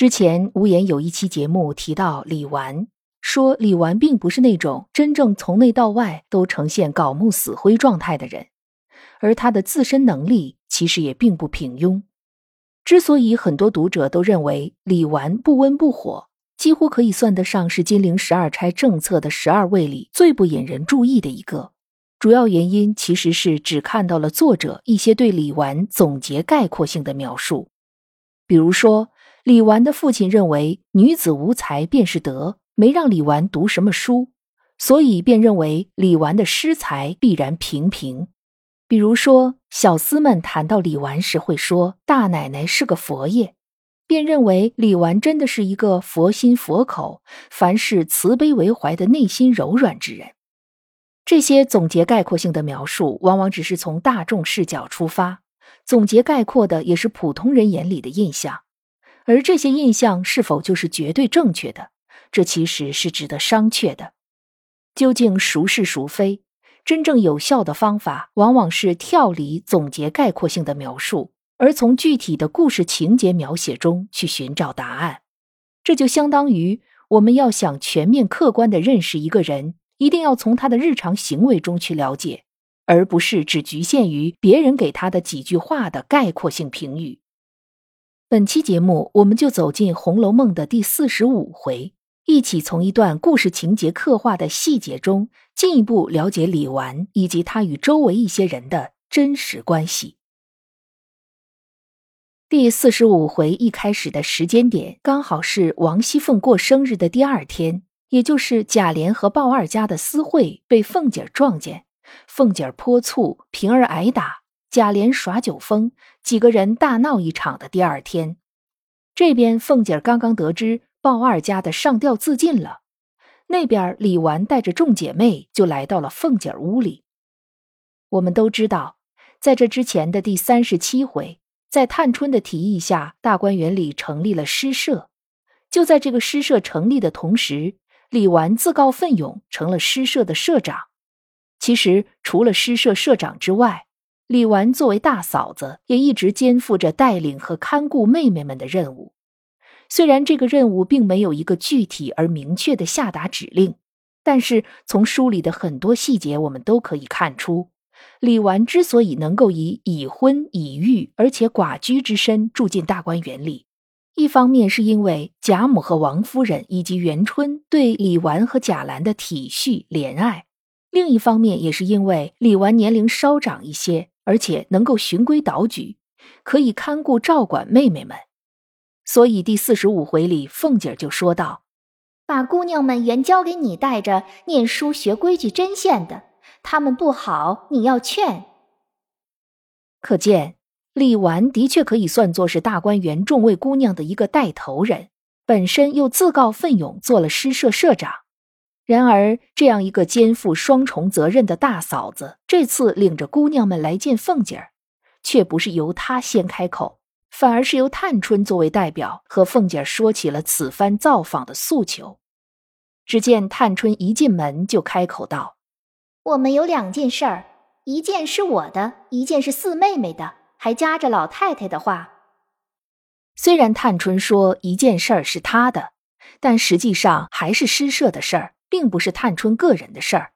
之前无言有一期节目提到李纨，说李纨并不是那种真正从内到外都呈现槁木死灰状态的人，而她的自身能力其实也并不平庸。之所以很多读者都认为李纨不温不火，几乎可以算得上是金陵十二钗政策的十二位里最不引人注意的一个，主要原因其实是只看到了作者一些对李纨总结概括性的描述，比如说。李纨的父亲认为女子无才便是德，没让李纨读什么书，所以便认为李纨的诗才必然平平。比如说，小厮们谈到李纨时会说大奶奶是个佛爷，便认为李纨真的是一个佛心佛口、凡事慈悲为怀的内心柔软之人。这些总结概括性的描述，往往只是从大众视角出发，总结概括的也是普通人眼里的印象。而这些印象是否就是绝对正确的？这其实是值得商榷的。究竟孰是孰非？真正有效的方法，往往是跳离总结概括性的描述，而从具体的故事情节描写中去寻找答案。这就相当于我们要想全面客观的认识一个人，一定要从他的日常行为中去了解，而不是只局限于别人给他的几句话的概括性评语。本期节目，我们就走进《红楼梦》的第四十五回，一起从一段故事情节刻画的细节中，进一步了解李纨以及他与周围一些人的真实关系。第四十五回一开始的时间点，刚好是王熙凤过生日的第二天，也就是贾琏和鲍二家的私会被凤姐撞见，凤姐泼醋，平儿挨打。贾琏耍酒疯，几个人大闹一场的第二天，这边凤姐刚刚得知鲍二家的上吊自尽了，那边李纨带着众姐妹就来到了凤姐屋里。我们都知道，在这之前的第三十七回，在探春的提议下，大观园里成立了诗社。就在这个诗社成立的同时，李纨自告奋勇成了诗社的社长。其实，除了诗社社长之外，李纨作为大嫂子，也一直肩负着带领和看顾妹妹们的任务。虽然这个任务并没有一个具体而明确的下达指令，但是从书里的很多细节，我们都可以看出，李纨之所以能够以已婚已育而且寡居之身住进大观园里，一方面是因为贾母和王夫人以及元春对李纨和贾兰的体恤怜爱，另一方面也是因为李纨年龄稍长一些。而且能够循规蹈矩，可以看顾照管妹妹们，所以第四十五回里，凤姐就说道：“把姑娘们原交给你带着，念书学规矩针线的，她们不好，你要劝。”可见李纨的确可以算作是大观园众位姑娘的一个带头人，本身又自告奋勇做了诗社社长。然而，这样一个肩负双重责任的大嫂子，这次领着姑娘们来见凤姐儿，却不是由她先开口，反而是由探春作为代表和凤姐儿说起了此番造访的诉求。只见探春一进门就开口道：“我们有两件事儿，一件是我的，一件是四妹妹的，还夹着老太太的话。”虽然探春说一件事儿是她的，但实际上还是诗社的事儿。并不是探春个人的事儿。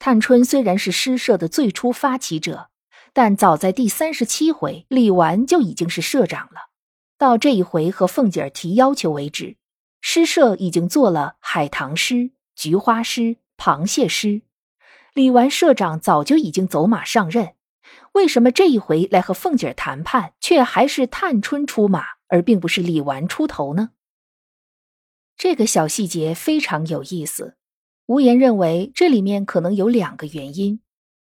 探春虽然是诗社的最初发起者，但早在第三十七回，李纨就已经是社长了。到这一回和凤姐儿提要求为止，诗社已经做了海棠诗、菊花诗、螃蟹诗。李纨社长早就已经走马上任，为什么这一回来和凤姐儿谈判，却还是探春出马，而并不是李纨出头呢？这个小细节非常有意思。无言认为，这里面可能有两个原因。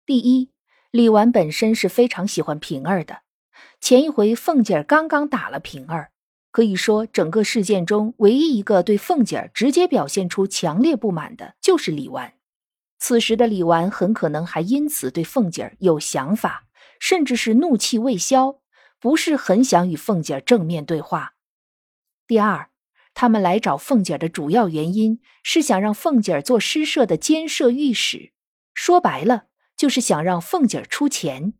第一，李纨本身是非常喜欢平儿的。前一回凤姐儿刚刚打了平儿，可以说，整个事件中唯一一个对凤姐儿直接表现出强烈不满的，就是李纨。此时的李纨很可能还因此对凤姐儿有想法，甚至是怒气未消，不是很想与凤姐儿正面对话。第二，他们来找凤姐的主要原因是想让凤姐做诗社的监舍御史，说白了就是想让凤姐出钱。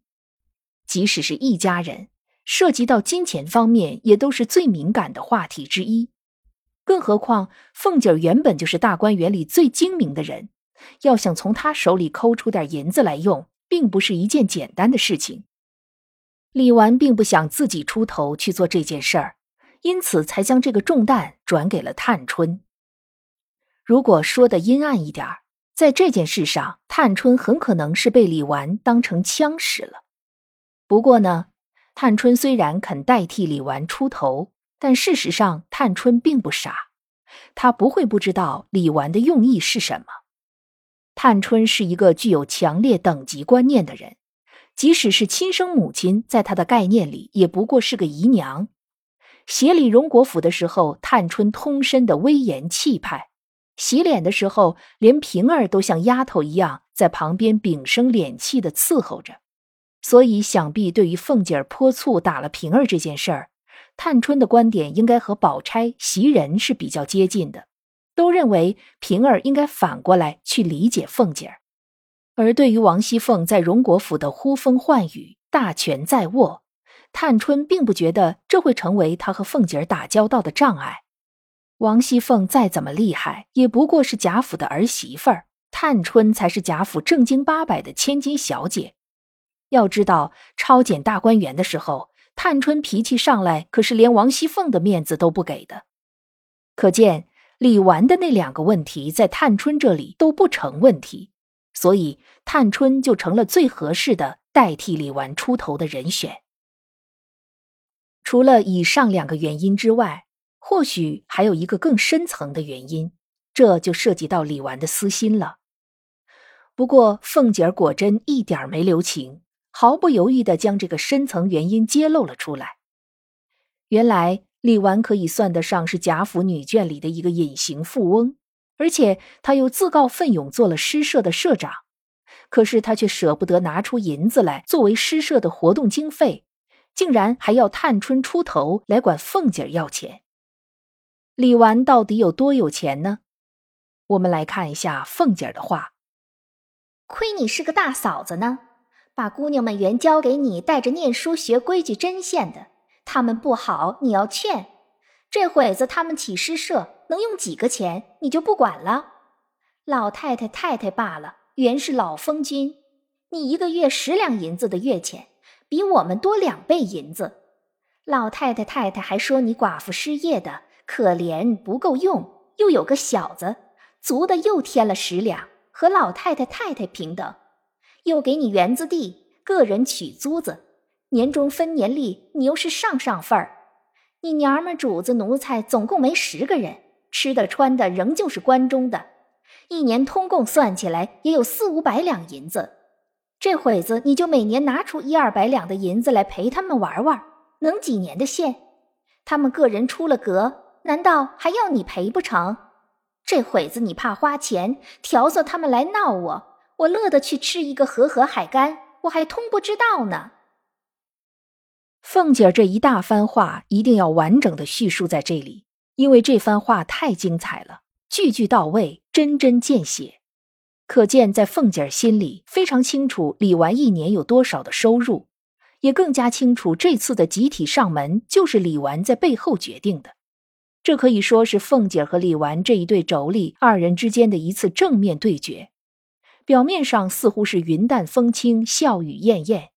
即使是一家人。涉及到金钱方面，也都是最敏感的话题之一。更何况凤姐原本就是大观园里最精明的人，要想从她手里抠出点银子来用，并不是一件简单的事情。李纨并不想自己出头去做这件事儿，因此才将这个重担转给了探春。如果说的阴暗一点儿在这件事上，探春很可能是被李纨当成枪使了。不过呢。探春虽然肯代替李纨出头，但事实上，探春并不傻，她不会不知道李纨的用意是什么。探春是一个具有强烈等级观念的人，即使是亲生母亲，在她的概念里也不过是个姨娘。协理荣国府的时候，探春通身的威严气派，洗脸的时候，连平儿都像丫头一样在旁边屏声敛气的伺候着。所以，想必对于凤姐儿泼醋打了平儿这件事儿，探春的观点应该和宝钗、袭人是比较接近的，都认为平儿应该反过来去理解凤姐儿。而对于王熙凤在荣国府的呼风唤雨、大权在握，探春并不觉得这会成为她和凤姐儿打交道的障碍。王熙凤再怎么厉害，也不过是贾府的儿媳妇儿，探春才是贾府正经八百的千金小姐。要知道，抄检大观园的时候，探春脾气上来，可是连王熙凤的面子都不给的。可见李纨的那两个问题，在探春这里都不成问题，所以探春就成了最合适的代替李纨出头的人选。除了以上两个原因之外，或许还有一个更深层的原因，这就涉及到李纨的私心了。不过凤姐儿果真一点没留情。毫不犹豫地将这个深层原因揭露了出来。原来李纨可以算得上是贾府女眷里的一个隐形富翁，而且她又自告奋勇做了诗社的社长。可是她却舍不得拿出银子来作为诗社的活动经费，竟然还要探春出头来管凤姐要钱。李纨到底有多有钱呢？我们来看一下凤姐的话：“亏你是个大嫂子呢。”把姑娘们原交给你，带着念书学规矩针线的，他们不好，你要劝。这会子他们起诗社，能用几个钱，你就不管了。老太太太太罢了，原是老封君，你一个月十两银子的月钱，比我们多两倍银子。老太太太太还说你寡妇失业的可怜，不够用，又有个小子，足的又添了十两，和老太太太太平等。又给你园子地，个人取租子，年终分年利，你又是上上份儿。你娘们主子奴才总共没十个人，吃的穿的仍旧是关中的，一年通共算起来也有四五百两银子。这会子你就每年拿出一二百两的银子来陪他们玩玩，能几年的线？他们个人出了格，难道还要你赔不成？这会子你怕花钱，调唆他们来闹我。我乐得去吃一个和和海干，我还通不知道呢。凤姐这一大番话一定要完整的叙述在这里，因为这番话太精彩了，句句到位，针针见血。可见在凤姐儿心里非常清楚李纨一年有多少的收入，也更加清楚这次的集体上门就是李纨在背后决定的。这可以说是凤姐儿和李纨这一对妯娌二人之间的一次正面对决。表面上似乎是云淡风轻、笑语晏晏，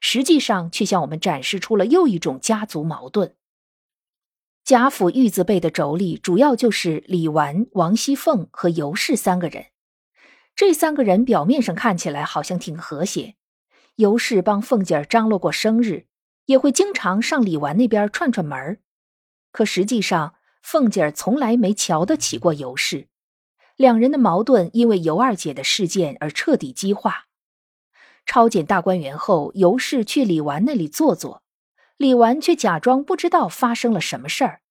实际上却向我们展示出了又一种家族矛盾。贾府玉字辈的妯娌主要就是李纨、王熙凤和尤氏三个人。这三个人表面上看起来好像挺和谐，尤氏帮凤姐儿张罗过生日，也会经常上李纨那边串串门。可实际上，凤姐儿从来没瞧得起过尤氏。两人的矛盾因为尤二姐的事件而彻底激化。抄检大观园后，尤氏去李纨那里坐坐，李纨却假装不知道发生了什么事儿，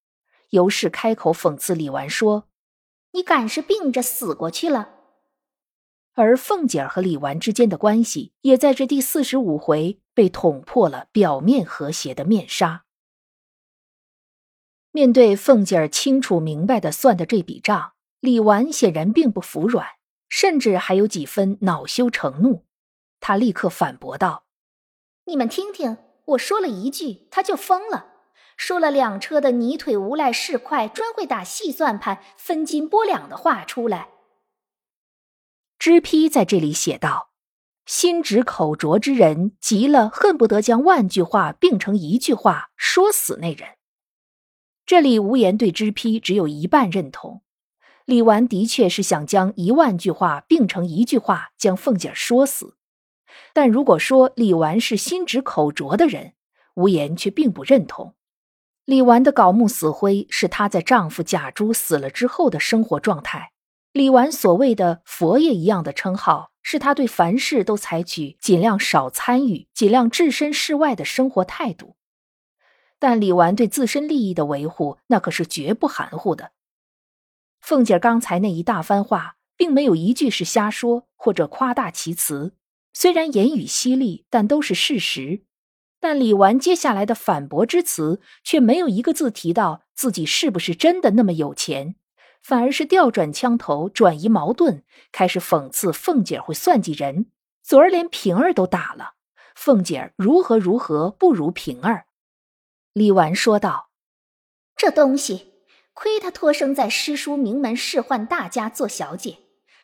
尤氏开口讽刺李纨说：“你敢是病着死过去了？”而凤姐儿和李纨之间的关系，也在这第四十五回被捅破了表面和谐的面纱。面对凤姐儿清楚明白的算的这笔账，李纨显然并不服软，甚至还有几分恼羞成怒。他立刻反驳道：“你们听听。”我说了一句，他就疯了，说了两车的泥腿无赖市侩，专会打细算盘、分斤拨两的话出来。知批在这里写道：“心直口拙之人，急了恨不得将万句话并成一句话说死那人。”这里无言对知批只有一半认同，李纨的确是想将一万句话并成一句话，将凤姐说死。但如果说李纨是心直口拙的人，无言却并不认同。李纨的槁木死灰是她在丈夫贾珠死了之后的生活状态。李纨所谓的佛爷一样的称号，是她对凡事都采取尽量少参与、尽量置身事外的生活态度。但李纨对自身利益的维护，那可是绝不含糊的。凤姐刚才那一大番话，并没有一句是瞎说或者夸大其词。虽然言语犀利，但都是事实。但李纨接下来的反驳之词，却没有一个字提到自己是不是真的那么有钱，反而是调转枪头，转移矛盾，开始讽刺凤姐会算计人。昨儿连平儿都打了，凤姐如何如何不如平儿。李纨说道：“这东西，亏她托生在诗书名门仕宦大家做小姐，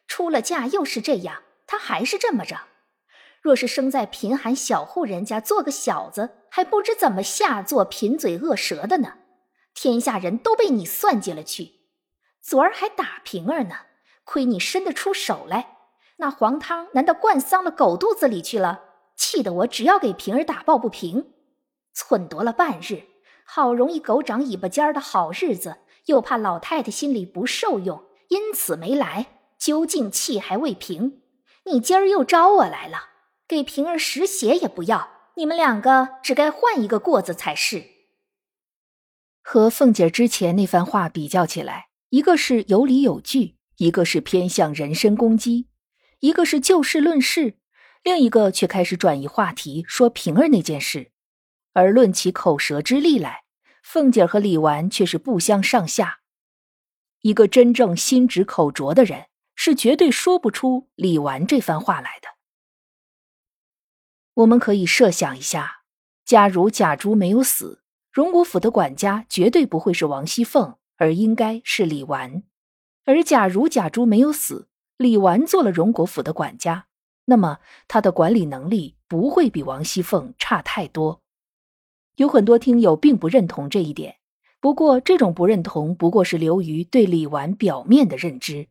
出了嫁又是这样，她还是这么着。”若是生在贫寒小户人家，做个小子，还不知怎么下作贫嘴恶舌的呢。天下人都被你算计了去。昨儿还打平儿呢，亏你伸得出手来。那黄汤难道灌丧了狗肚子里去了？气得我只要给平儿打抱不平。忖度了半日，好容易狗长尾巴尖儿的好日子，又怕老太太心里不受用，因此没来。究竟气还未平，你今儿又招我来了。给平儿拾鞋也不要，你们两个只该换一个过子才是。和凤姐之前那番话比较起来，一个是有理有据，一个是偏向人身攻击，一个是就事论事，另一个却开始转移话题，说平儿那件事。而论起口舌之力来，凤姐和李纨却是不相上下。一个真正心直口拙的人，是绝对说不出李纨这番话来的。我们可以设想一下，假如贾珠没有死，荣国府的管家绝对不会是王熙凤，而应该是李纨；而假如贾珠没有死，李纨做了荣国府的管家，那么他的管理能力不会比王熙凤差太多。有很多听友并不认同这一点，不过这种不认同不过是流于对李纨表面的认知。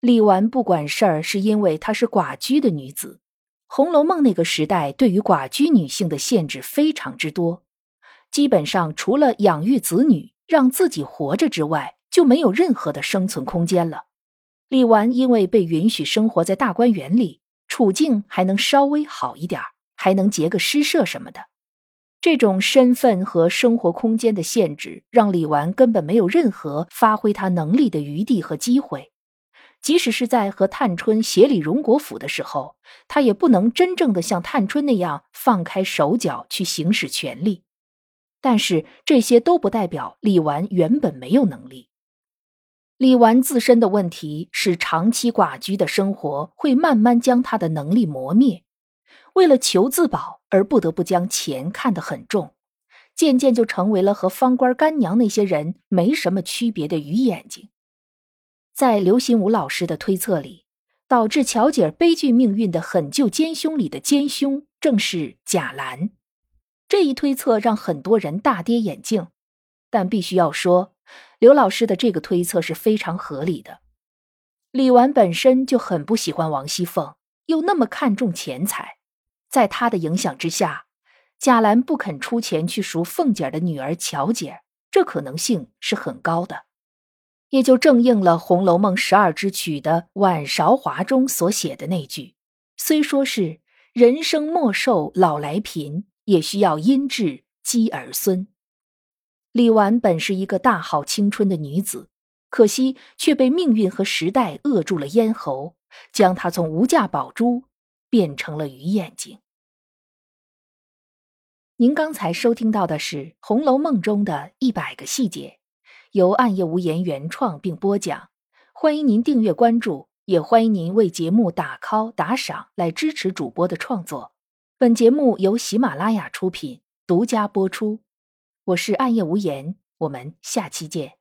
李纨不管事儿，是因为她是寡居的女子。《红楼梦》那个时代，对于寡居女性的限制非常之多，基本上除了养育子女、让自己活着之外，就没有任何的生存空间了。李纨因为被允许生活在大观园里，处境还能稍微好一点还能结个诗社什么的。这种身份和生活空间的限制，让李纨根本没有任何发挥她能力的余地和机会。即使是在和探春协理荣国府的时候，他也不能真正的像探春那样放开手脚去行使权力。但是这些都不代表李纨原本没有能力。李纨自身的问题是，长期寡居的生活会慢慢将他的能力磨灭。为了求自保而不得不将钱看得很重，渐渐就成为了和方官干娘那些人没什么区别的鱼眼睛。在刘心武老师的推测里，导致乔姐悲剧命运的狠救奸凶里的奸凶正是贾兰。这一推测让很多人大跌眼镜，但必须要说，刘老师的这个推测是非常合理的。李纨本身就很不喜欢王熙凤，又那么看重钱财，在他的影响之下，贾兰不肯出钱去赎凤姐的女儿乔姐，这可能性是很高的。也就正应了《红楼梦》十二支曲的《晚韶华》中所写的那句：“虽说是人生莫寿老来贫，也需要阴质姬儿孙。李纨本是一个大好青春的女子，可惜却被命运和时代扼住了咽喉，将她从无价宝珠变成了鱼眼睛。您刚才收听到的是《红楼梦》中的一百个细节，由暗夜无言原创并播讲。欢迎您订阅关注，也欢迎您为节目打 call 打赏来支持主播的创作。本节目由喜马拉雅出品，独家播出。我是暗夜无言，我们下期见。